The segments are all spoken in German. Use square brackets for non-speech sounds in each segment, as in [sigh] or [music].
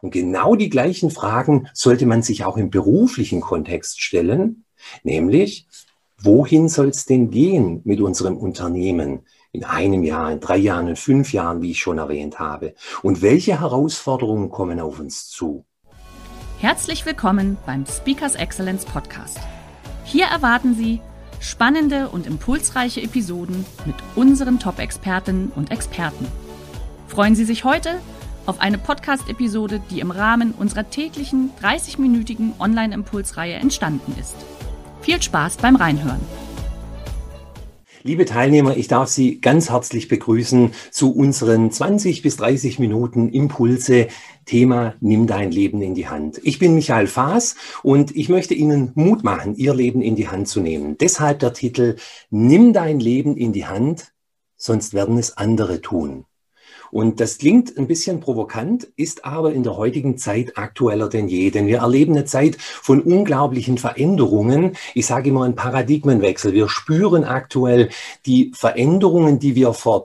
Und genau die gleichen Fragen sollte man sich auch im beruflichen Kontext stellen, nämlich, wohin soll es denn gehen mit unserem Unternehmen in einem Jahr, in drei Jahren, in fünf Jahren, wie ich schon erwähnt habe? Und welche Herausforderungen kommen auf uns zu? Herzlich willkommen beim Speakers Excellence Podcast. Hier erwarten Sie spannende und impulsreiche Episoden mit unseren Top-Expertinnen und Experten. Freuen Sie sich heute auf eine Podcast-Episode, die im Rahmen unserer täglichen 30-minütigen Online-Impulsreihe entstanden ist. Viel Spaß beim Reinhören. Liebe Teilnehmer, ich darf Sie ganz herzlich begrüßen zu unseren 20 bis 30 Minuten Impulse Thema Nimm dein Leben in die Hand. Ich bin Michael Faas und ich möchte Ihnen Mut machen, Ihr Leben in die Hand zu nehmen. Deshalb der Titel Nimm dein Leben in die Hand, sonst werden es andere tun. Und das klingt ein bisschen provokant, ist aber in der heutigen Zeit aktueller denn je. Denn wir erleben eine Zeit von unglaublichen Veränderungen. Ich sage immer einen Paradigmenwechsel. Wir spüren aktuell die Veränderungen, die wir vor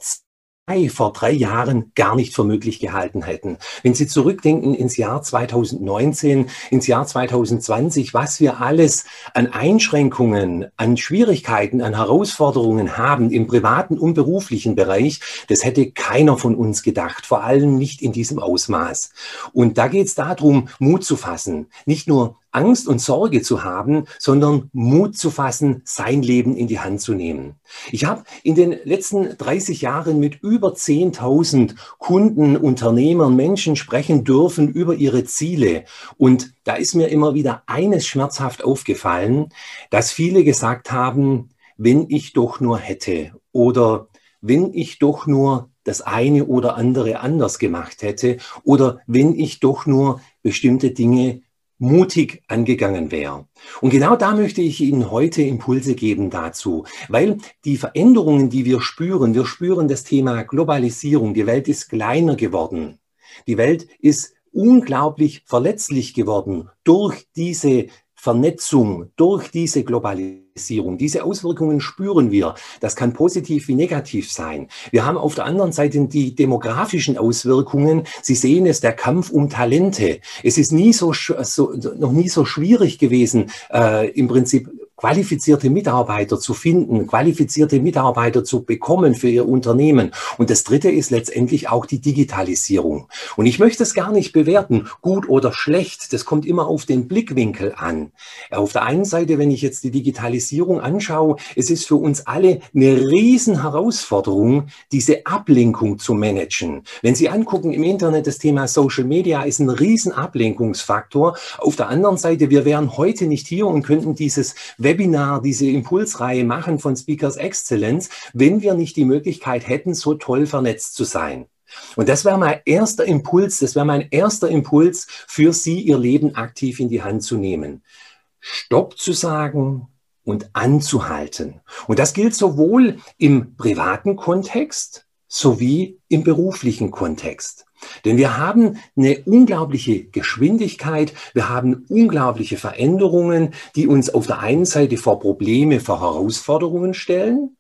vor drei Jahren gar nicht für möglich gehalten hätten. Wenn Sie zurückdenken ins Jahr 2019, ins Jahr 2020, was wir alles an Einschränkungen, an Schwierigkeiten, an Herausforderungen haben im privaten und beruflichen Bereich, das hätte keiner von uns gedacht, vor allem nicht in diesem Ausmaß. Und da geht es darum, Mut zu fassen, nicht nur Angst und Sorge zu haben, sondern Mut zu fassen, sein Leben in die Hand zu nehmen. Ich habe in den letzten 30 Jahren mit über 10.000 Kunden, Unternehmern, Menschen sprechen dürfen über ihre Ziele. Und da ist mir immer wieder eines schmerzhaft aufgefallen, dass viele gesagt haben, wenn ich doch nur hätte oder wenn ich doch nur das eine oder andere anders gemacht hätte oder wenn ich doch nur bestimmte Dinge mutig angegangen wäre. Und genau da möchte ich Ihnen heute Impulse geben dazu, weil die Veränderungen, die wir spüren, wir spüren das Thema Globalisierung, die Welt ist kleiner geworden, die Welt ist unglaublich verletzlich geworden durch diese Vernetzung, durch diese Globalisierung. Diese Auswirkungen spüren wir. Das kann positiv wie negativ sein. Wir haben auf der anderen Seite die demografischen Auswirkungen. Sie sehen es, der Kampf um Talente. Es ist nie so, so noch nie so schwierig gewesen, äh, im Prinzip qualifizierte Mitarbeiter zu finden, qualifizierte Mitarbeiter zu bekommen für ihr Unternehmen. Und das Dritte ist letztendlich auch die Digitalisierung. Und ich möchte es gar nicht bewerten, gut oder schlecht. Das kommt immer auf den Blickwinkel an. Auf der einen Seite, wenn ich jetzt die Digitalisierung anschaue, es ist für uns alle eine riesen Herausforderung, diese Ablenkung zu managen. Wenn Sie angucken im Internet, das Thema Social Media ist ein riesen Ablenkungsfaktor. Auf der anderen Seite, wir wären heute nicht hier und könnten dieses Web Webinar, diese Impulsreihe machen von Speakers Excellence, wenn wir nicht die Möglichkeit hätten, so toll vernetzt zu sein. Und das wäre mein erster Impuls, das wäre mein erster Impuls für Sie, Ihr Leben aktiv in die Hand zu nehmen. Stopp zu sagen und anzuhalten. Und das gilt sowohl im privaten Kontext sowie im beruflichen Kontext. Denn wir haben eine unglaubliche Geschwindigkeit, wir haben unglaubliche Veränderungen, die uns auf der einen Seite vor Probleme, vor Herausforderungen stellen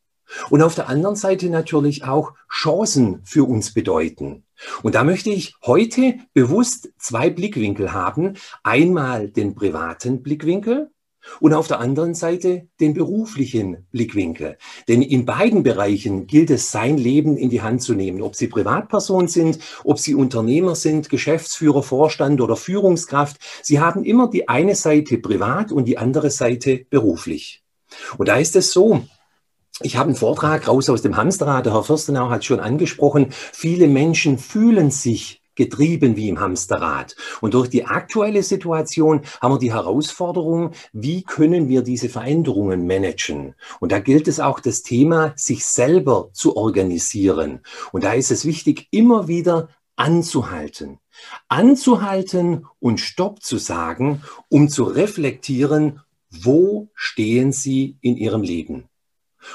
und auf der anderen Seite natürlich auch Chancen für uns bedeuten. Und da möchte ich heute bewusst zwei Blickwinkel haben. Einmal den privaten Blickwinkel und auf der anderen Seite den beruflichen Blickwinkel. Denn in beiden Bereichen gilt es, sein Leben in die Hand zu nehmen. Ob Sie Privatperson sind, ob Sie Unternehmer sind, Geschäftsführer, Vorstand oder Führungskraft. Sie haben immer die eine Seite privat und die andere Seite beruflich. Und da ist es so, ich habe einen Vortrag raus aus dem Hamsterrad, der Herr Fürstenau hat schon angesprochen, viele Menschen fühlen sich getrieben wie im Hamsterrad. Und durch die aktuelle Situation haben wir die Herausforderung, wie können wir diese Veränderungen managen? Und da gilt es auch das Thema, sich selber zu organisieren. Und da ist es wichtig, immer wieder anzuhalten. Anzuhalten und Stopp zu sagen, um zu reflektieren, wo stehen Sie in Ihrem Leben.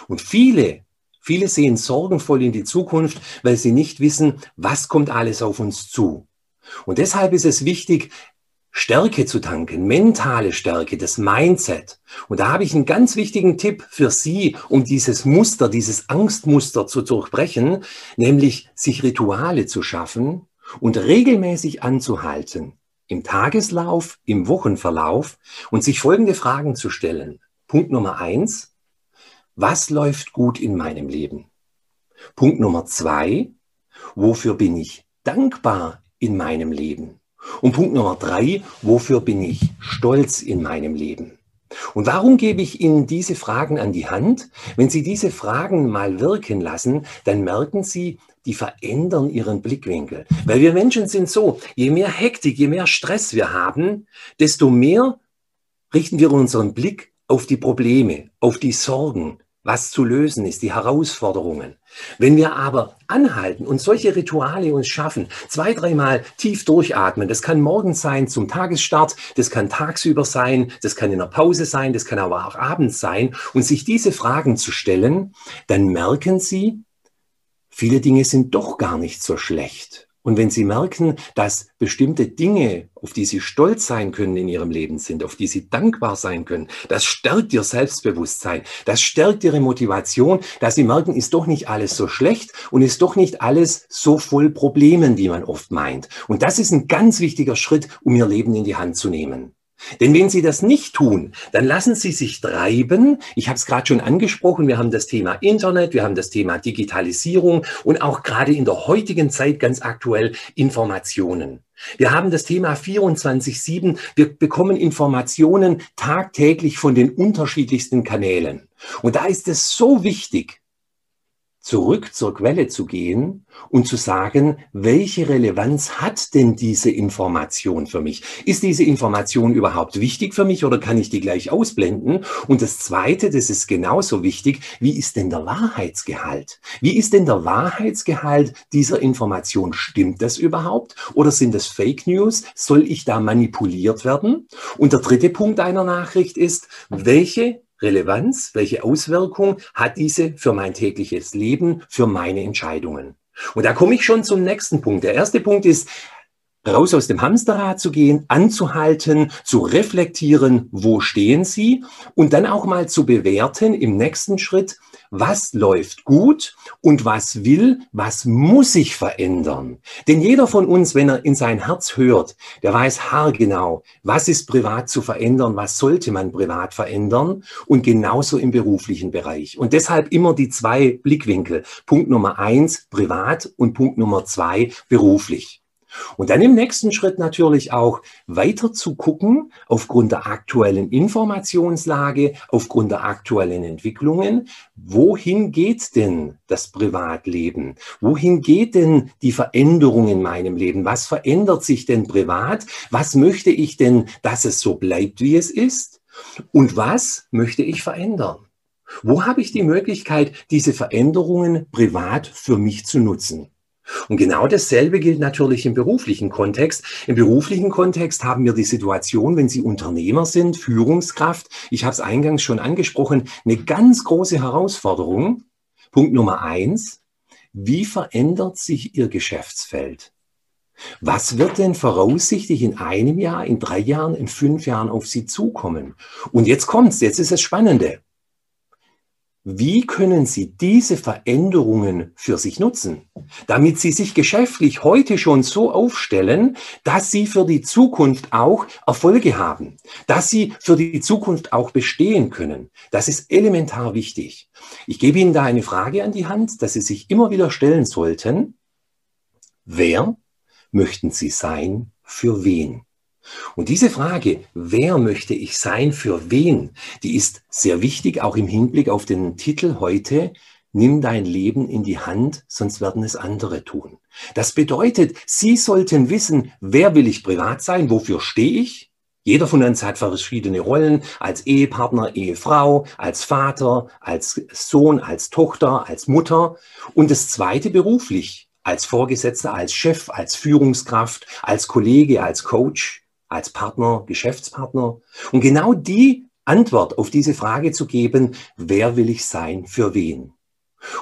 Und viele, viele sehen sorgenvoll in die Zukunft, weil sie nicht wissen, was kommt alles auf uns zu. Und deshalb ist es wichtig, Stärke zu tanken, mentale Stärke, das Mindset. Und da habe ich einen ganz wichtigen Tipp für Sie, um dieses Muster, dieses Angstmuster zu durchbrechen, nämlich sich Rituale zu schaffen und regelmäßig anzuhalten, im Tageslauf, im Wochenverlauf und sich folgende Fragen zu stellen. Punkt Nummer eins, was läuft gut in meinem Leben? Punkt Nummer zwei, wofür bin ich dankbar in meinem Leben? Und Punkt Nummer drei, wofür bin ich stolz in meinem Leben? Und warum gebe ich Ihnen diese Fragen an die Hand? Wenn Sie diese Fragen mal wirken lassen, dann merken Sie, die verändern ihren Blickwinkel. Weil wir Menschen sind so, je mehr Hektik, je mehr Stress wir haben, desto mehr richten wir unseren Blick auf die Probleme, auf die Sorgen, was zu lösen ist, die Herausforderungen. Wenn wir aber anhalten und solche Rituale uns schaffen, zwei, dreimal tief durchatmen, das kann morgens sein zum Tagesstart, das kann tagsüber sein, das kann in der Pause sein, das kann aber auch abends sein, und sich diese Fragen zu stellen, dann merken Sie, viele Dinge sind doch gar nicht so schlecht. Und wenn Sie merken, dass bestimmte Dinge, auf die Sie stolz sein können in Ihrem Leben sind, auf die Sie dankbar sein können, das stärkt Ihr Selbstbewusstsein, das stärkt Ihre Motivation, dass Sie merken, ist doch nicht alles so schlecht und ist doch nicht alles so voll Problemen, wie man oft meint. Und das ist ein ganz wichtiger Schritt, um Ihr Leben in die Hand zu nehmen. Denn wenn Sie das nicht tun, dann lassen Sie sich treiben. Ich habe es gerade schon angesprochen, wir haben das Thema Internet, wir haben das Thema Digitalisierung und auch gerade in der heutigen Zeit ganz aktuell Informationen. Wir haben das Thema 24-7. Wir bekommen Informationen tagtäglich von den unterschiedlichsten Kanälen. Und da ist es so wichtig, zurück zur Quelle zu gehen und zu sagen, welche Relevanz hat denn diese Information für mich? Ist diese Information überhaupt wichtig für mich oder kann ich die gleich ausblenden? Und das Zweite, das ist genauso wichtig, wie ist denn der Wahrheitsgehalt? Wie ist denn der Wahrheitsgehalt dieser Information? Stimmt das überhaupt? Oder sind das Fake News? Soll ich da manipuliert werden? Und der dritte Punkt einer Nachricht ist, welche Relevanz, welche Auswirkung hat diese für mein tägliches Leben, für meine Entscheidungen? Und da komme ich schon zum nächsten Punkt. Der erste Punkt ist, raus aus dem Hamsterrad zu gehen, anzuhalten, zu reflektieren, wo stehen Sie und dann auch mal zu bewerten im nächsten Schritt, was läuft gut und was will, was muss sich verändern. Denn jeder von uns, wenn er in sein Herz hört, der weiß haargenau, was ist privat zu verändern, was sollte man privat verändern und genauso im beruflichen Bereich. Und deshalb immer die zwei Blickwinkel. Punkt Nummer eins, privat und Punkt Nummer zwei, beruflich. Und dann im nächsten Schritt natürlich auch weiter zu gucken, aufgrund der aktuellen Informationslage, aufgrund der aktuellen Entwicklungen, wohin geht denn das Privatleben? Wohin geht denn die Veränderung in meinem Leben? Was verändert sich denn privat? Was möchte ich denn, dass es so bleibt, wie es ist? Und was möchte ich verändern? Wo habe ich die Möglichkeit, diese Veränderungen privat für mich zu nutzen? Und genau dasselbe gilt natürlich im beruflichen Kontext. Im beruflichen Kontext haben wir die Situation, wenn Sie Unternehmer sind, Führungskraft, ich habe es eingangs schon angesprochen, eine ganz große Herausforderung. Punkt Nummer eins, wie verändert sich Ihr Geschäftsfeld? Was wird denn voraussichtlich in einem Jahr, in drei Jahren, in fünf Jahren auf Sie zukommen? Und jetzt kommt's, jetzt ist es Spannende. Wie können Sie diese Veränderungen für sich nutzen, damit Sie sich geschäftlich heute schon so aufstellen, dass Sie für die Zukunft auch Erfolge haben, dass Sie für die Zukunft auch bestehen können? Das ist elementar wichtig. Ich gebe Ihnen da eine Frage an die Hand, dass Sie sich immer wieder stellen sollten. Wer möchten Sie sein für wen? Und diese Frage, wer möchte ich sein, für wen, die ist sehr wichtig, auch im Hinblick auf den Titel heute, Nimm dein Leben in die Hand, sonst werden es andere tun. Das bedeutet, Sie sollten wissen, wer will ich privat sein, wofür stehe ich? Jeder von uns hat verschiedene Rollen als Ehepartner, Ehefrau, als Vater, als Sohn, als Tochter, als Mutter. Und das zweite beruflich als Vorgesetzter, als Chef, als Führungskraft, als Kollege, als Coach, als Partner, Geschäftspartner. Und genau die Antwort auf diese Frage zu geben, wer will ich sein, für wen?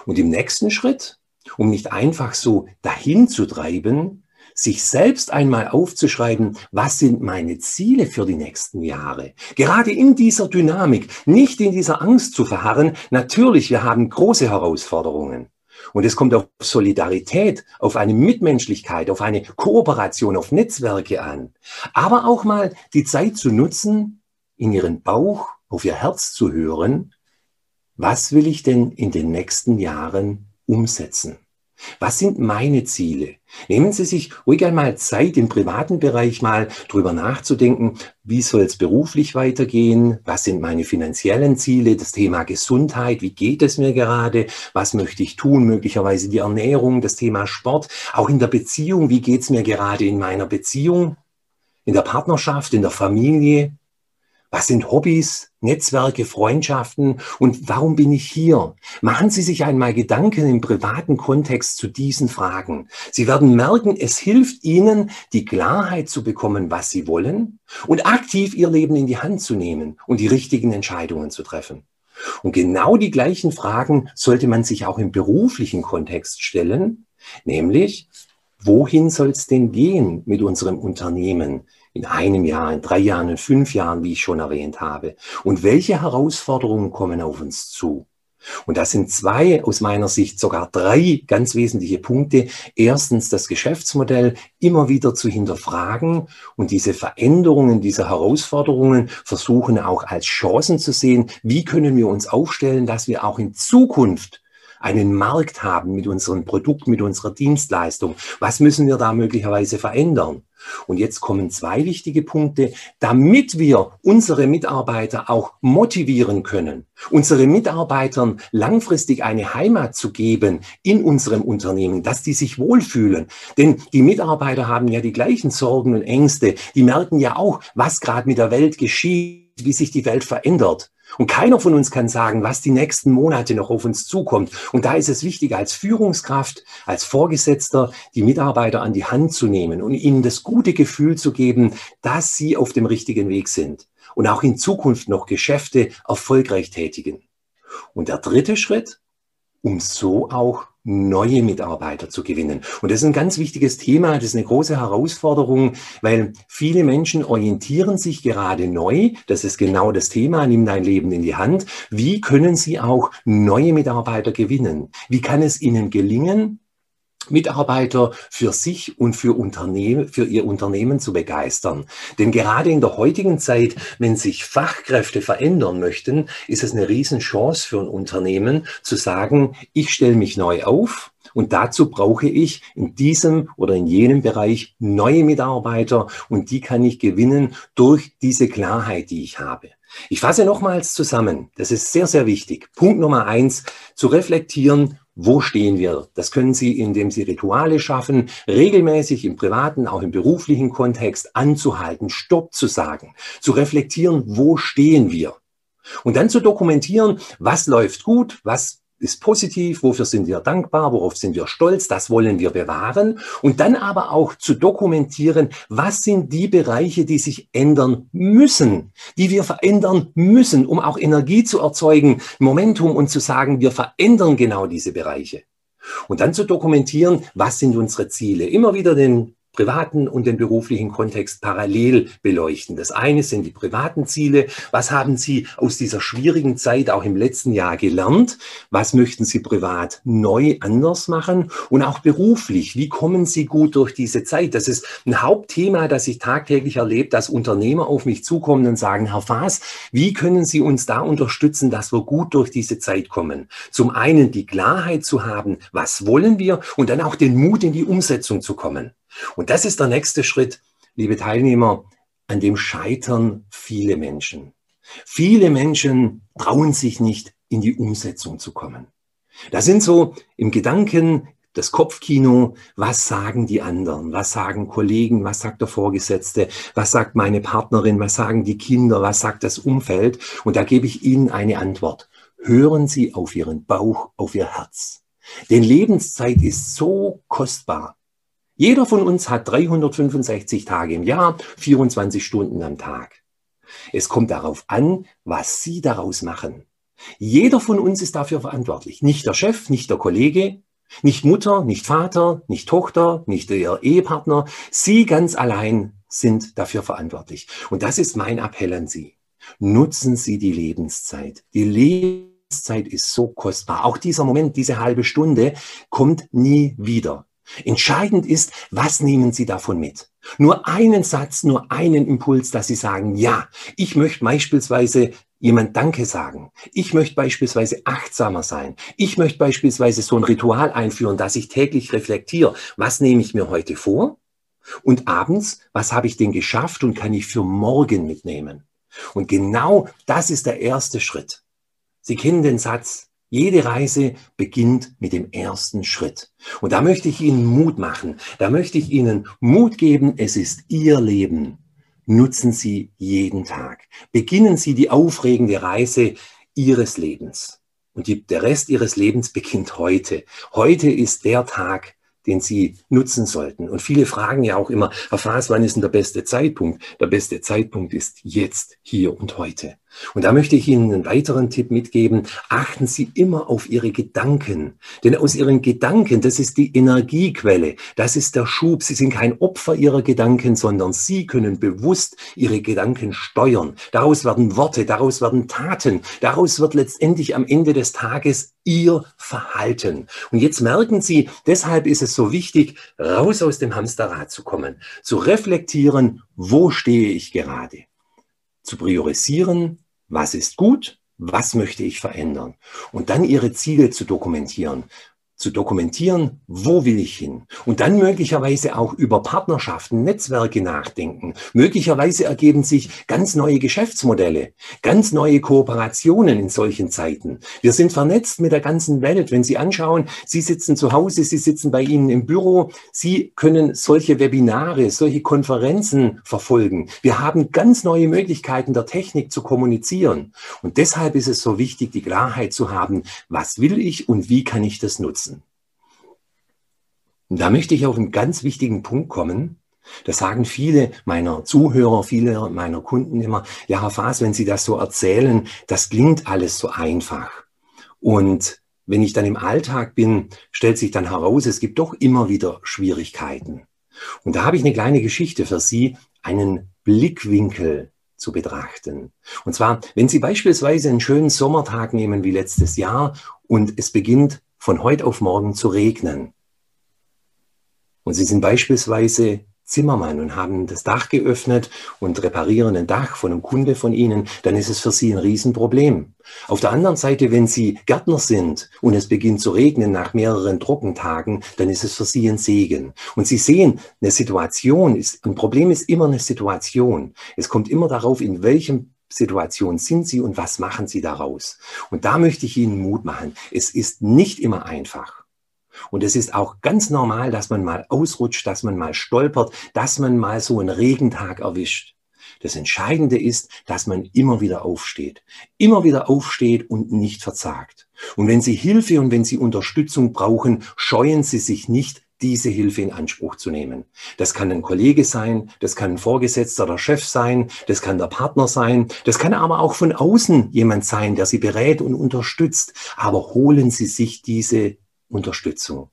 Und im nächsten Schritt, um nicht einfach so dahin zu treiben, sich selbst einmal aufzuschreiben, was sind meine Ziele für die nächsten Jahre. Gerade in dieser Dynamik, nicht in dieser Angst zu verharren. Natürlich, wir haben große Herausforderungen. Und es kommt auf Solidarität, auf eine Mitmenschlichkeit, auf eine Kooperation, auf Netzwerke an. Aber auch mal die Zeit zu nutzen, in ihren Bauch, auf ihr Herz zu hören. Was will ich denn in den nächsten Jahren umsetzen? Was sind meine Ziele? Nehmen Sie sich ruhig einmal Zeit, im privaten Bereich mal drüber nachzudenken, wie soll es beruflich weitergehen? Was sind meine finanziellen Ziele? Das Thema Gesundheit, wie geht es mir gerade? Was möchte ich tun? Möglicherweise die Ernährung, das Thema Sport, auch in der Beziehung, wie geht es mir gerade in meiner Beziehung? In der Partnerschaft, in der Familie? Was sind Hobbys, Netzwerke, Freundschaften und warum bin ich hier? Machen Sie sich einmal Gedanken im privaten Kontext zu diesen Fragen. Sie werden merken, es hilft Ihnen, die Klarheit zu bekommen, was Sie wollen und aktiv Ihr Leben in die Hand zu nehmen und die richtigen Entscheidungen zu treffen. Und genau die gleichen Fragen sollte man sich auch im beruflichen Kontext stellen, nämlich, wohin soll es denn gehen mit unserem Unternehmen? In einem Jahr, in drei Jahren, in fünf Jahren, wie ich schon erwähnt habe. Und welche Herausforderungen kommen auf uns zu? Und das sind zwei, aus meiner Sicht sogar drei ganz wesentliche Punkte. Erstens das Geschäftsmodell immer wieder zu hinterfragen und diese Veränderungen, diese Herausforderungen versuchen auch als Chancen zu sehen. Wie können wir uns aufstellen, dass wir auch in Zukunft einen Markt haben mit unserem Produkt, mit unserer Dienstleistung? Was müssen wir da möglicherweise verändern? Und jetzt kommen zwei wichtige Punkte, damit wir unsere Mitarbeiter auch motivieren können, unsere Mitarbeitern langfristig eine Heimat zu geben in unserem Unternehmen, dass die sich wohlfühlen. Denn die Mitarbeiter haben ja die gleichen Sorgen und Ängste. Die merken ja auch, was gerade mit der Welt geschieht, wie sich die Welt verändert. Und keiner von uns kann sagen, was die nächsten Monate noch auf uns zukommt. Und da ist es wichtig, als Führungskraft, als Vorgesetzter, die Mitarbeiter an die Hand zu nehmen und ihnen das gute Gefühl zu geben, dass sie auf dem richtigen Weg sind und auch in Zukunft noch Geschäfte erfolgreich tätigen. Und der dritte Schritt, um so auch neue Mitarbeiter zu gewinnen. Und das ist ein ganz wichtiges Thema, das ist eine große Herausforderung, weil viele Menschen orientieren sich gerade neu. Das ist genau das Thema, nimm dein Leben in die Hand. Wie können sie auch neue Mitarbeiter gewinnen? Wie kann es ihnen gelingen, Mitarbeiter für sich und für Unternehmen, für ihr Unternehmen zu begeistern. Denn gerade in der heutigen Zeit, wenn sich Fachkräfte verändern möchten, ist es eine Riesenchance für ein Unternehmen zu sagen, ich stelle mich neu auf und dazu brauche ich in diesem oder in jenem Bereich neue Mitarbeiter und die kann ich gewinnen durch diese Klarheit, die ich habe. Ich fasse nochmals zusammen. Das ist sehr, sehr wichtig. Punkt Nummer eins, zu reflektieren, wo stehen wir? Das können Sie, indem Sie Rituale schaffen, regelmäßig im privaten, auch im beruflichen Kontext anzuhalten, Stopp zu sagen, zu reflektieren, wo stehen wir? Und dann zu dokumentieren, was läuft gut, was ist positiv, wofür sind wir dankbar, worauf sind wir stolz, das wollen wir bewahren und dann aber auch zu dokumentieren, was sind die Bereiche, die sich ändern müssen, die wir verändern müssen, um auch Energie zu erzeugen, Momentum und zu sagen, wir verändern genau diese Bereiche. Und dann zu dokumentieren, was sind unsere Ziele. Immer wieder den privaten und den beruflichen Kontext parallel beleuchten. Das eine sind die privaten Ziele. Was haben Sie aus dieser schwierigen Zeit auch im letzten Jahr gelernt? Was möchten Sie privat neu anders machen? Und auch beruflich, wie kommen Sie gut durch diese Zeit? Das ist ein Hauptthema, das ich tagtäglich erlebe, dass Unternehmer auf mich zukommen und sagen, Herr Faas, wie können Sie uns da unterstützen, dass wir gut durch diese Zeit kommen? Zum einen die Klarheit zu haben, was wollen wir und dann auch den Mut in die Umsetzung zu kommen. Und das ist der nächste Schritt, liebe Teilnehmer, an dem scheitern viele Menschen. Viele Menschen trauen sich nicht, in die Umsetzung zu kommen. Da sind so im Gedanken das Kopfkino, was sagen die anderen, was sagen Kollegen, was sagt der Vorgesetzte, was sagt meine Partnerin, was sagen die Kinder, was sagt das Umfeld. Und da gebe ich Ihnen eine Antwort. Hören Sie auf Ihren Bauch, auf Ihr Herz. Denn Lebenszeit ist so kostbar. Jeder von uns hat 365 Tage im Jahr, 24 Stunden am Tag. Es kommt darauf an, was Sie daraus machen. Jeder von uns ist dafür verantwortlich. Nicht der Chef, nicht der Kollege, nicht Mutter, nicht Vater, nicht Tochter, nicht Ihr Ehepartner. Sie ganz allein sind dafür verantwortlich. Und das ist mein Appell an Sie. Nutzen Sie die Lebenszeit. Die Lebenszeit ist so kostbar. Auch dieser Moment, diese halbe Stunde kommt nie wieder. Entscheidend ist, was nehmen Sie davon mit? Nur einen Satz, nur einen Impuls, dass Sie sagen, ja, ich möchte beispielsweise jemand Danke sagen. Ich möchte beispielsweise achtsamer sein. Ich möchte beispielsweise so ein Ritual einführen, dass ich täglich reflektiere, was nehme ich mir heute vor? Und abends, was habe ich denn geschafft und kann ich für morgen mitnehmen? Und genau das ist der erste Schritt. Sie kennen den Satz, jede Reise beginnt mit dem ersten Schritt. Und da möchte ich Ihnen Mut machen. Da möchte ich Ihnen Mut geben. Es ist Ihr Leben. Nutzen Sie jeden Tag. Beginnen Sie die aufregende Reise Ihres Lebens. Und die, der Rest Ihres Lebens beginnt heute. Heute ist der Tag, den Sie nutzen sollten. Und viele fragen ja auch immer, Herr Faas, wann ist denn der beste Zeitpunkt? Der beste Zeitpunkt ist jetzt, hier und heute. Und da möchte ich Ihnen einen weiteren Tipp mitgeben. Achten Sie immer auf Ihre Gedanken. Denn aus Ihren Gedanken, das ist die Energiequelle. Das ist der Schub. Sie sind kein Opfer Ihrer Gedanken, sondern Sie können bewusst Ihre Gedanken steuern. Daraus werden Worte, daraus werden Taten. Daraus wird letztendlich am Ende des Tages Ihr Verhalten. Und jetzt merken Sie, deshalb ist es so wichtig, raus aus dem Hamsterrad zu kommen, zu reflektieren, wo stehe ich gerade zu priorisieren, was ist gut, was möchte ich verändern? Und dann ihre Ziele zu dokumentieren zu dokumentieren, wo will ich hin? Und dann möglicherweise auch über Partnerschaften, Netzwerke nachdenken. Möglicherweise ergeben sich ganz neue Geschäftsmodelle, ganz neue Kooperationen in solchen Zeiten. Wir sind vernetzt mit der ganzen Welt. Wenn Sie anschauen, Sie sitzen zu Hause, Sie sitzen bei Ihnen im Büro, Sie können solche Webinare, solche Konferenzen verfolgen. Wir haben ganz neue Möglichkeiten der Technik zu kommunizieren. Und deshalb ist es so wichtig, die Klarheit zu haben, was will ich und wie kann ich das nutzen? Und da möchte ich auf einen ganz wichtigen Punkt kommen. Das sagen viele meiner Zuhörer, viele meiner Kunden immer, ja, Herr Faas, wenn Sie das so erzählen, das klingt alles so einfach. Und wenn ich dann im Alltag bin, stellt sich dann heraus, es gibt doch immer wieder Schwierigkeiten. Und da habe ich eine kleine Geschichte für Sie, einen Blickwinkel zu betrachten. Und zwar, wenn Sie beispielsweise einen schönen Sommertag nehmen wie letztes Jahr und es beginnt von heute auf morgen zu regnen, und Sie sind beispielsweise Zimmermann und haben das Dach geöffnet und reparieren ein Dach von einem Kunde von Ihnen, dann ist es für Sie ein Riesenproblem. Auf der anderen Seite, wenn Sie Gärtner sind und es beginnt zu regnen nach mehreren Trockentagen, dann ist es für Sie ein Segen. Und Sie sehen, eine Situation ist, ein Problem ist immer eine Situation. Es kommt immer darauf, in welchem Situation sind Sie und was machen Sie daraus. Und da möchte ich Ihnen Mut machen. Es ist nicht immer einfach. Und es ist auch ganz normal, dass man mal ausrutscht, dass man mal stolpert, dass man mal so einen Regentag erwischt. Das Entscheidende ist, dass man immer wieder aufsteht. Immer wieder aufsteht und nicht verzagt. Und wenn Sie Hilfe und wenn Sie Unterstützung brauchen, scheuen Sie sich nicht, diese Hilfe in Anspruch zu nehmen. Das kann ein Kollege sein, das kann ein Vorgesetzter oder Chef sein, das kann der Partner sein, das kann aber auch von außen jemand sein, der Sie berät und unterstützt. Aber holen Sie sich diese Unterstützung.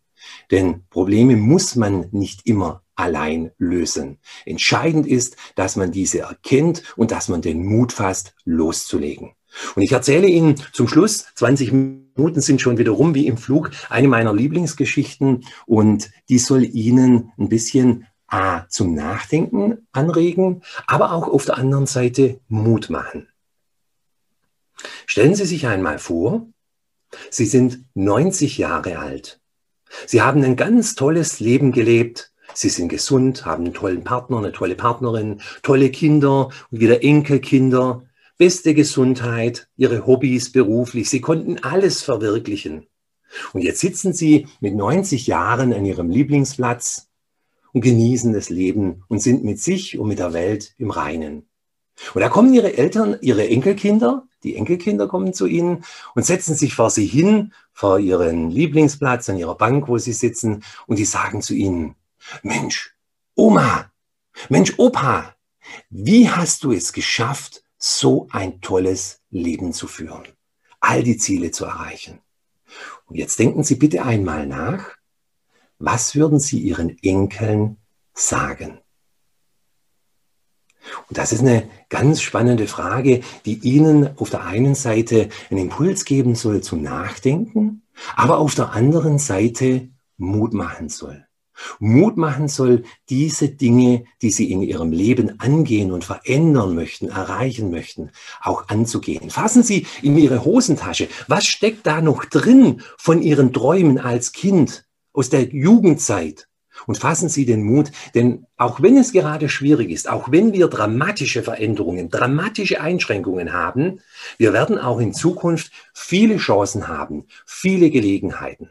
Denn Probleme muss man nicht immer allein lösen. Entscheidend ist, dass man diese erkennt und dass man den Mut fasst, loszulegen. Und ich erzähle Ihnen zum Schluss, 20 Minuten sind schon wieder rum wie im Flug, eine meiner Lieblingsgeschichten und die soll Ihnen ein bisschen A, zum Nachdenken anregen, aber auch auf der anderen Seite Mut machen. Stellen Sie sich einmal vor, Sie sind 90 Jahre alt. Sie haben ein ganz tolles Leben gelebt. Sie sind gesund, haben einen tollen Partner, eine tolle Partnerin, tolle Kinder und wieder Enkelkinder, beste Gesundheit, ihre Hobbys beruflich. Sie konnten alles verwirklichen. Und jetzt sitzen Sie mit 90 Jahren an Ihrem Lieblingsplatz und genießen das Leben und sind mit sich und mit der Welt im Reinen. Und da kommen ihre Eltern, ihre Enkelkinder, die Enkelkinder kommen zu ihnen und setzen sich vor sie hin, vor ihren Lieblingsplatz an ihrer Bank, wo sie sitzen, und die sagen zu ihnen, Mensch, Oma, Mensch, Opa, wie hast du es geschafft, so ein tolles Leben zu führen, all die Ziele zu erreichen? Und jetzt denken Sie bitte einmal nach, was würden Sie Ihren Enkeln sagen? Und das ist eine ganz spannende Frage, die Ihnen auf der einen Seite einen Impuls geben soll zum Nachdenken, aber auf der anderen Seite Mut machen soll. Mut machen soll, diese Dinge, die Sie in Ihrem Leben angehen und verändern möchten, erreichen möchten, auch anzugehen. Fassen Sie in Ihre Hosentasche. Was steckt da noch drin von Ihren Träumen als Kind aus der Jugendzeit? Und fassen Sie den Mut, denn auch wenn es gerade schwierig ist, auch wenn wir dramatische Veränderungen, dramatische Einschränkungen haben, wir werden auch in Zukunft viele Chancen haben, viele Gelegenheiten.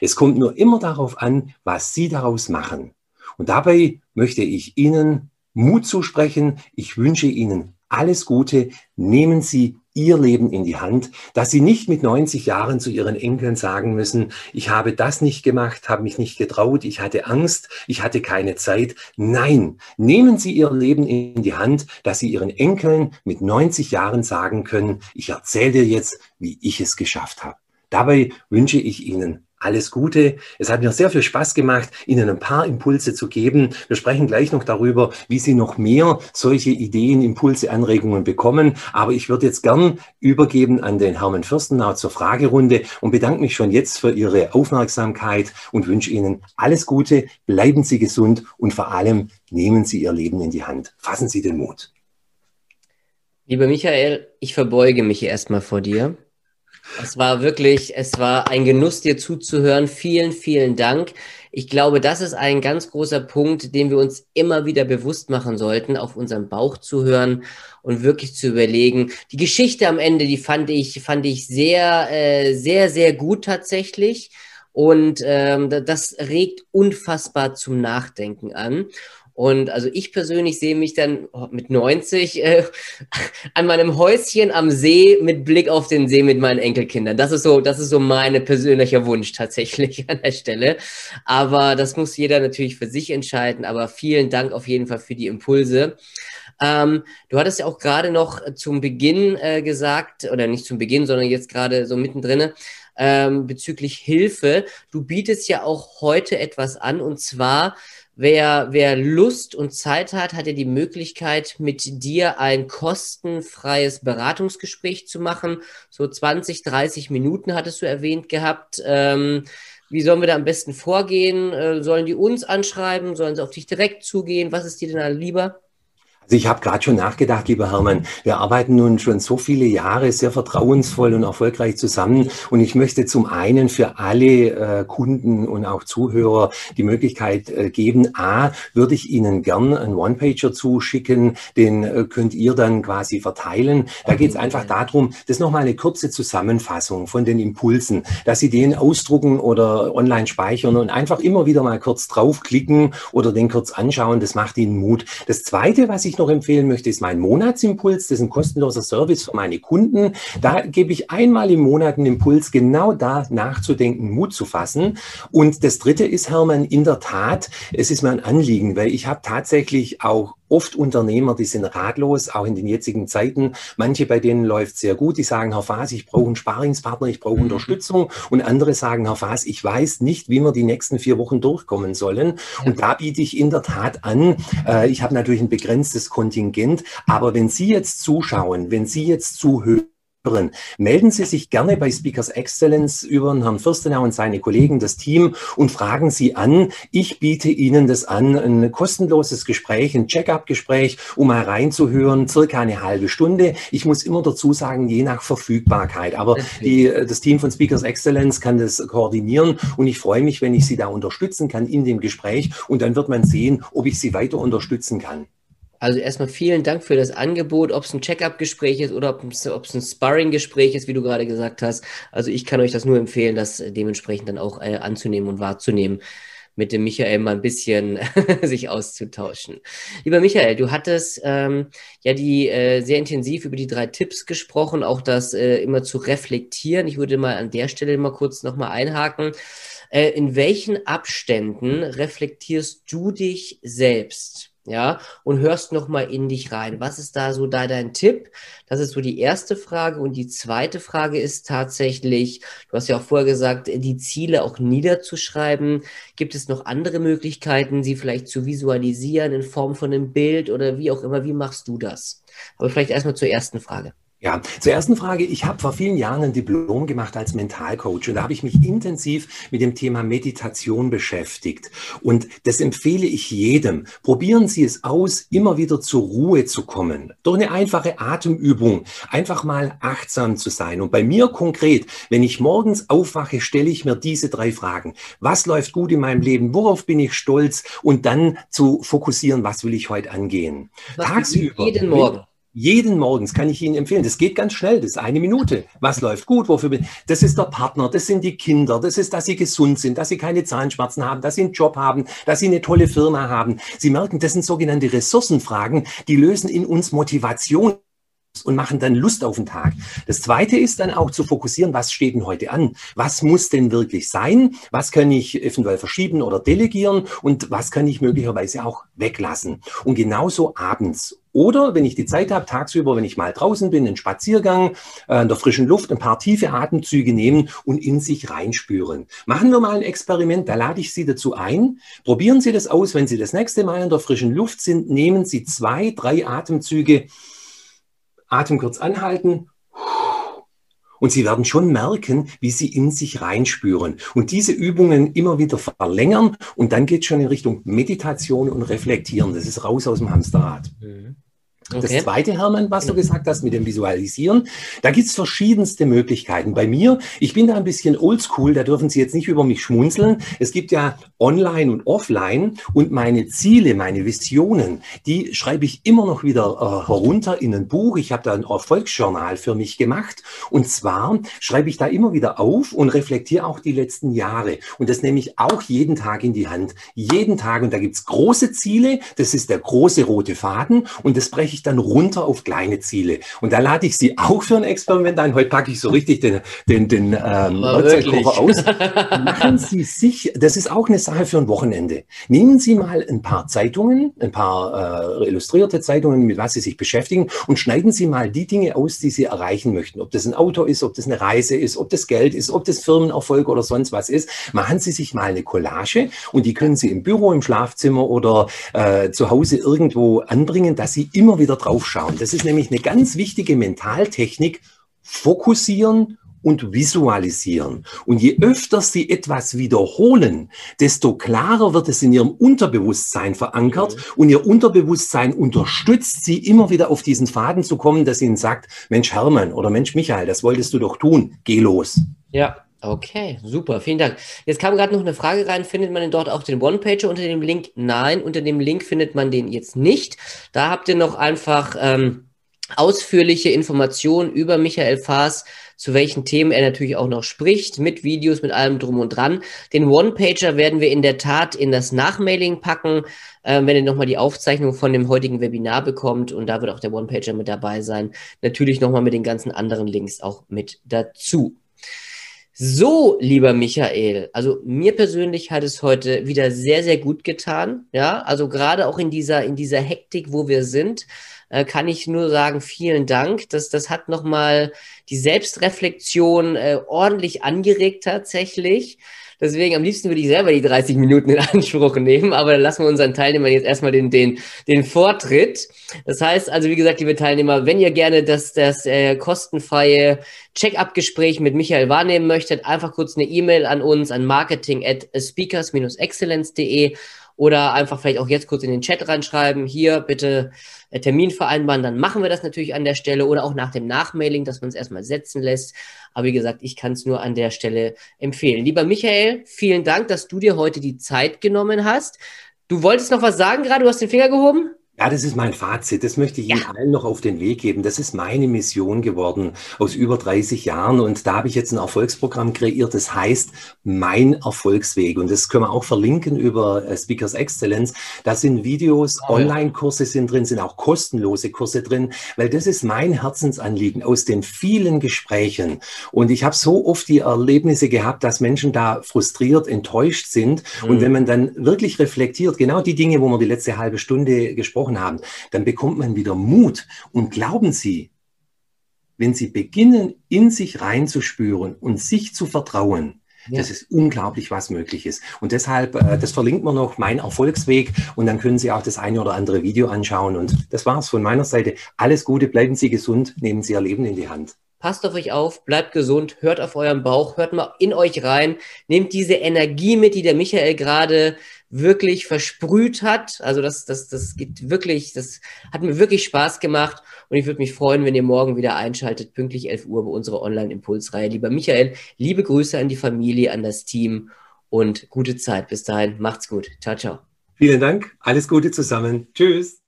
Es kommt nur immer darauf an, was Sie daraus machen. Und dabei möchte ich Ihnen Mut zusprechen. Ich wünsche Ihnen alles Gute. Nehmen Sie Ihr Leben in die Hand, dass Sie nicht mit 90 Jahren zu Ihren Enkeln sagen müssen, ich habe das nicht gemacht, habe mich nicht getraut, ich hatte Angst, ich hatte keine Zeit. Nein, nehmen Sie Ihr Leben in die Hand, dass Sie Ihren Enkeln mit 90 Jahren sagen können, ich erzähle dir jetzt, wie ich es geschafft habe. Dabei wünsche ich Ihnen alles Gute. Es hat mir sehr viel Spaß gemacht, Ihnen ein paar Impulse zu geben. Wir sprechen gleich noch darüber, wie Sie noch mehr solche Ideen, Impulse, Anregungen bekommen. Aber ich würde jetzt gern übergeben an den Hermann Fürstenau zur Fragerunde und bedanke mich schon jetzt für Ihre Aufmerksamkeit und wünsche Ihnen alles Gute. Bleiben Sie gesund und vor allem nehmen Sie Ihr Leben in die Hand. Fassen Sie den Mut. Lieber Michael, ich verbeuge mich erstmal vor dir. Es war wirklich, es war ein Genuss, dir zuzuhören. Vielen, vielen Dank. Ich glaube, das ist ein ganz großer Punkt, den wir uns immer wieder bewusst machen sollten, auf unseren Bauch zu hören und wirklich zu überlegen. Die Geschichte am Ende, die fand ich, fand ich sehr, äh, sehr, sehr gut tatsächlich. Und ähm, das regt unfassbar zum Nachdenken an. Und also ich persönlich sehe mich dann mit 90 äh, [laughs] an meinem Häuschen am See mit Blick auf den See mit meinen Enkelkindern. Das ist so, das ist so mein persönlicher Wunsch tatsächlich [laughs] an der Stelle. Aber das muss jeder natürlich für sich entscheiden. Aber vielen Dank auf jeden Fall für die Impulse. Ähm, du hattest ja auch gerade noch zum Beginn äh, gesagt, oder nicht zum Beginn, sondern jetzt gerade so mittendrin, ähm, bezüglich Hilfe. Du bietest ja auch heute etwas an und zwar Wer, wer Lust und Zeit hat, hat er die Möglichkeit, mit dir ein kostenfreies Beratungsgespräch zu machen. So 20, 30 Minuten hattest du erwähnt gehabt. Ähm, wie sollen wir da am besten vorgehen? Äh, sollen die uns anschreiben? Sollen sie auf dich direkt zugehen? Was ist dir denn lieber? Also ich habe gerade schon nachgedacht, lieber Hermann, wir arbeiten nun schon so viele Jahre sehr vertrauensvoll und erfolgreich zusammen. Und ich möchte zum einen für alle äh, Kunden und auch Zuhörer die Möglichkeit äh, geben, a, würde ich Ihnen gern einen One-Pager zuschicken, den äh, könnt ihr dann quasi verteilen. Da geht es einfach darum, das nochmal eine kurze Zusammenfassung von den Impulsen, dass Sie den ausdrucken oder online speichern und einfach immer wieder mal kurz draufklicken oder den kurz anschauen, das macht Ihnen Mut. Das Zweite, was ich ich noch empfehlen möchte, ist mein Monatsimpuls. Das ist ein kostenloser Service für meine Kunden. Da gebe ich einmal im Monat einen Impuls, genau da nachzudenken, Mut zu fassen. Und das Dritte ist, Hermann, in der Tat, es ist mir ein Anliegen, weil ich habe tatsächlich auch oft Unternehmer, die sind ratlos, auch in den jetzigen Zeiten. Manche bei denen läuft sehr gut, die sagen, Herr Faas, ich brauche einen Sparingspartner, ich brauche mhm. Unterstützung. Und andere sagen, Herr Faas, ich weiß nicht, wie wir die nächsten vier Wochen durchkommen sollen. Ja. Und da biete ich in der Tat an, äh, ich habe natürlich ein begrenztes Kontingent, aber wenn Sie jetzt zuschauen, wenn Sie jetzt zuhören, Melden Sie sich gerne bei Speakers Excellence über Herrn Fürstenau und seine Kollegen, das Team und fragen Sie an. Ich biete Ihnen das an, ein kostenloses Gespräch, ein Check-up-Gespräch, um mal reinzuhören, circa eine halbe Stunde. Ich muss immer dazu sagen, je nach Verfügbarkeit. Aber die, das Team von Speakers Excellence kann das koordinieren und ich freue mich, wenn ich Sie da unterstützen kann in dem Gespräch und dann wird man sehen, ob ich Sie weiter unterstützen kann. Also erstmal vielen Dank für das Angebot, ob es ein Check-up-Gespräch ist oder ob es, ein Sparring-Gespräch ist, wie du gerade gesagt hast. Also ich kann euch das nur empfehlen, das dementsprechend dann auch äh, anzunehmen und wahrzunehmen. mit dem Michael mal ein bisschen [laughs] sich auszutauschen. Lieber Michael, du hattest ähm, ja die äh, sehr intensiv über die drei Tipps gesprochen, auch das äh, immer zu reflektieren. Ich würde mal an der Stelle mal kurz nochmal einhaken. Äh, in welchen Abständen reflektierst du dich selbst? Ja, und hörst nochmal in dich rein. Was ist da so da dein Tipp? Das ist so die erste Frage. Und die zweite Frage ist tatsächlich, du hast ja auch vorher gesagt, die Ziele auch niederzuschreiben. Gibt es noch andere Möglichkeiten, sie vielleicht zu visualisieren in Form von einem Bild oder wie auch immer? Wie machst du das? Aber vielleicht erstmal zur ersten Frage. Ja, zur ersten Frage. Ich habe vor vielen Jahren ein Diplom gemacht als Mentalcoach und da habe ich mich intensiv mit dem Thema Meditation beschäftigt. Und das empfehle ich jedem. Probieren Sie es aus, immer wieder zur Ruhe zu kommen. Durch eine einfache Atemübung. Einfach mal achtsam zu sein. Und bei mir konkret, wenn ich morgens aufwache, stelle ich mir diese drei Fragen. Was läuft gut in meinem Leben? Worauf bin ich stolz? Und dann zu fokussieren, was will ich heute angehen? Was Tagsüber. Jeden Morgen. Jeden Morgens kann ich Ihnen empfehlen. Das geht ganz schnell. Das ist eine Minute. Was läuft gut? Wofür bin Das ist der Partner. Das sind die Kinder. Das ist, dass Sie gesund sind, dass Sie keine Zahnschmerzen haben, dass Sie einen Job haben, dass Sie eine tolle Firma haben. Sie merken, das sind sogenannte Ressourcenfragen. Die lösen in uns Motivation und machen dann Lust auf den Tag. Das zweite ist dann auch zu fokussieren, was steht denn heute an? Was muss denn wirklich sein? Was kann ich eventuell verschieben oder delegieren? Und was kann ich möglicherweise auch weglassen? Und genauso abends. Oder wenn ich die Zeit habe, tagsüber, wenn ich mal draußen bin, einen Spaziergang, äh, in der frischen Luft, ein paar tiefe Atemzüge nehmen und in sich reinspüren. Machen wir mal ein Experiment, da lade ich Sie dazu ein. Probieren Sie das aus, wenn Sie das nächste Mal in der frischen Luft sind, nehmen Sie zwei, drei Atemzüge, Atem kurz anhalten und Sie werden schon merken, wie Sie in sich reinspüren. Und diese Übungen immer wieder verlängern und dann geht es schon in Richtung Meditation und Reflektieren. Das ist raus aus dem Hamsterrad. Mhm. Okay. Das zweite, Hermann, was du gesagt hast mit dem Visualisieren, da gibt's verschiedenste Möglichkeiten. Bei mir, ich bin da ein bisschen oldschool, da dürfen Sie jetzt nicht über mich schmunzeln. Es gibt ja online und offline und meine Ziele, meine Visionen, die schreibe ich immer noch wieder äh, herunter in ein Buch. Ich habe da ein Erfolgsjournal für mich gemacht und zwar schreibe ich da immer wieder auf und reflektiere auch die letzten Jahre. Und das nehme ich auch jeden Tag in die Hand. Jeden Tag. Und da gibt's große Ziele, das ist der große rote Faden und das breche ich ich dann runter auf kleine Ziele. Und da lade ich Sie auch für ein Experiment ein. Heute packe ich so richtig den, den, den ähm, aus. [laughs] Machen Sie sich, das ist auch eine Sache für ein Wochenende. Nehmen Sie mal ein paar Zeitungen, ein paar äh, illustrierte Zeitungen, mit was Sie sich beschäftigen und schneiden Sie mal die Dinge aus, die Sie erreichen möchten. Ob das ein Auto ist, ob das eine Reise ist, ob das Geld ist, ob das Firmenerfolg oder sonst was ist. Machen Sie sich mal eine Collage und die können Sie im Büro, im Schlafzimmer oder äh, zu Hause irgendwo anbringen, dass Sie immer wieder drauf schauen. Das ist nämlich eine ganz wichtige Mentaltechnik. Fokussieren und visualisieren. Und je öfter Sie etwas wiederholen, desto klarer wird es in Ihrem Unterbewusstsein verankert mhm. und Ihr Unterbewusstsein unterstützt Sie immer wieder auf diesen Faden zu kommen, dass Ihnen sagt, Mensch Hermann oder Mensch Michael, das wolltest du doch tun, geh los. Ja, Okay, super, vielen Dank. Jetzt kam gerade noch eine Frage rein, findet man denn dort auch den One-Pager unter dem Link? Nein, unter dem Link findet man den jetzt nicht. Da habt ihr noch einfach ähm, ausführliche Informationen über Michael Faas, zu welchen Themen er natürlich auch noch spricht, mit Videos, mit allem drum und dran. Den One-Pager werden wir in der Tat in das Nachmailing packen, äh, wenn ihr nochmal die Aufzeichnung von dem heutigen Webinar bekommt und da wird auch der One-Pager mit dabei sein. Natürlich nochmal mit den ganzen anderen Links auch mit dazu. So, lieber Michael, also mir persönlich hat es heute wieder sehr, sehr gut getan. Ja, also gerade auch in dieser, in dieser Hektik, wo wir sind, äh, kann ich nur sagen, vielen Dank. Das, das hat nochmal die Selbstreflexion äh, ordentlich angeregt tatsächlich. Deswegen am liebsten würde ich selber die 30 Minuten in Anspruch nehmen, aber dann lassen wir unseren Teilnehmern jetzt erstmal den, den, den Vortritt. Das heißt also, wie gesagt, liebe Teilnehmer, wenn ihr gerne das, das äh, kostenfreie Check-up-Gespräch mit Michael wahrnehmen möchtet, einfach kurz eine E-Mail an uns an marketing at speakers-excellence.de oder einfach vielleicht auch jetzt kurz in den Chat reinschreiben, hier bitte äh, Termin vereinbaren, dann machen wir das natürlich an der Stelle oder auch nach dem Nachmailing, dass man es erstmal setzen lässt. Aber wie gesagt, ich kann es nur an der Stelle empfehlen. Lieber Michael, vielen Dank, dass du dir heute die Zeit genommen hast. Du wolltest noch was sagen gerade, du hast den Finger gehoben? Ja, das ist mein Fazit. Das möchte ich ja. Ihnen allen noch auf den Weg geben. Das ist meine Mission geworden aus über 30 Jahren. Und da habe ich jetzt ein Erfolgsprogramm kreiert. Das heißt Mein Erfolgsweg. Und das können wir auch verlinken über äh, Speakers Excellence. Da sind Videos, oh, Online-Kurse sind drin, sind auch kostenlose Kurse drin, weil das ist mein Herzensanliegen aus den vielen Gesprächen. Und ich habe so oft die Erlebnisse gehabt, dass Menschen da frustriert, enttäuscht sind. Mhm. Und wenn man dann wirklich reflektiert, genau die Dinge, wo wir die letzte halbe Stunde gesprochen gesprochen haben, dann bekommt man wieder Mut. Und glauben Sie, wenn Sie beginnen, in sich reinzuspüren und sich zu vertrauen, ja. Das ist unglaublich, was möglich ist. Und deshalb, äh, das verlinkt man noch, mein Erfolgsweg. Und dann können Sie auch das eine oder andere Video anschauen. Und das war's von meiner Seite. Alles Gute, bleiben Sie gesund, nehmen Sie Ihr Leben in die Hand. Passt auf euch auf, bleibt gesund, hört auf euren Bauch, hört mal in euch rein, nehmt diese Energie mit, die der Michael gerade wirklich versprüht hat. Also das, das, das geht wirklich, das hat mir wirklich Spaß gemacht und ich würde mich freuen, wenn ihr morgen wieder einschaltet, pünktlich 11 Uhr bei unserer Online-Impulsreihe. Lieber Michael, liebe Grüße an die Familie, an das Team und gute Zeit. Bis dahin, macht's gut. Ciao, ciao. Vielen Dank, alles Gute zusammen. Tschüss.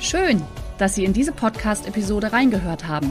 Schön, dass Sie in diese Podcast-Episode reingehört haben.